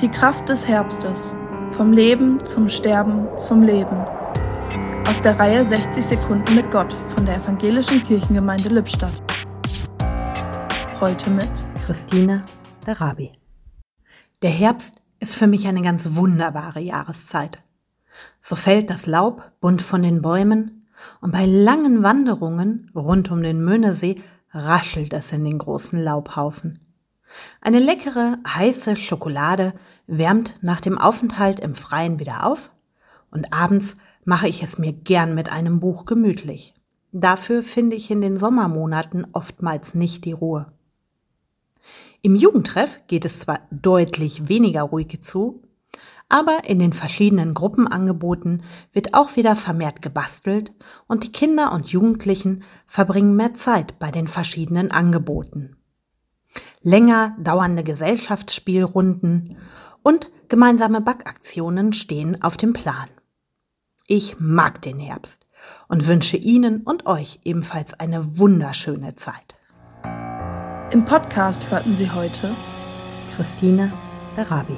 Die Kraft des Herbstes. Vom Leben zum Sterben zum Leben. Aus der Reihe 60 Sekunden mit Gott von der Evangelischen Kirchengemeinde Lippstadt. Heute mit Christine Darabi. Der Herbst ist für mich eine ganz wunderbare Jahreszeit. So fällt das Laub bunt von den Bäumen und bei langen Wanderungen rund um den Möhnesee raschelt es in den großen Laubhaufen. Eine leckere, heiße Schokolade wärmt nach dem Aufenthalt im Freien wieder auf und abends mache ich es mir gern mit einem Buch gemütlich. Dafür finde ich in den Sommermonaten oftmals nicht die Ruhe. Im Jugendtreff geht es zwar deutlich weniger ruhig zu, aber in den verschiedenen Gruppenangeboten wird auch wieder vermehrt gebastelt und die Kinder und Jugendlichen verbringen mehr Zeit bei den verschiedenen Angeboten. Länger dauernde Gesellschaftsspielrunden und gemeinsame Backaktionen stehen auf dem Plan. Ich mag den Herbst und wünsche Ihnen und euch ebenfalls eine wunderschöne Zeit. Im Podcast hörten Sie heute Christine Darabi.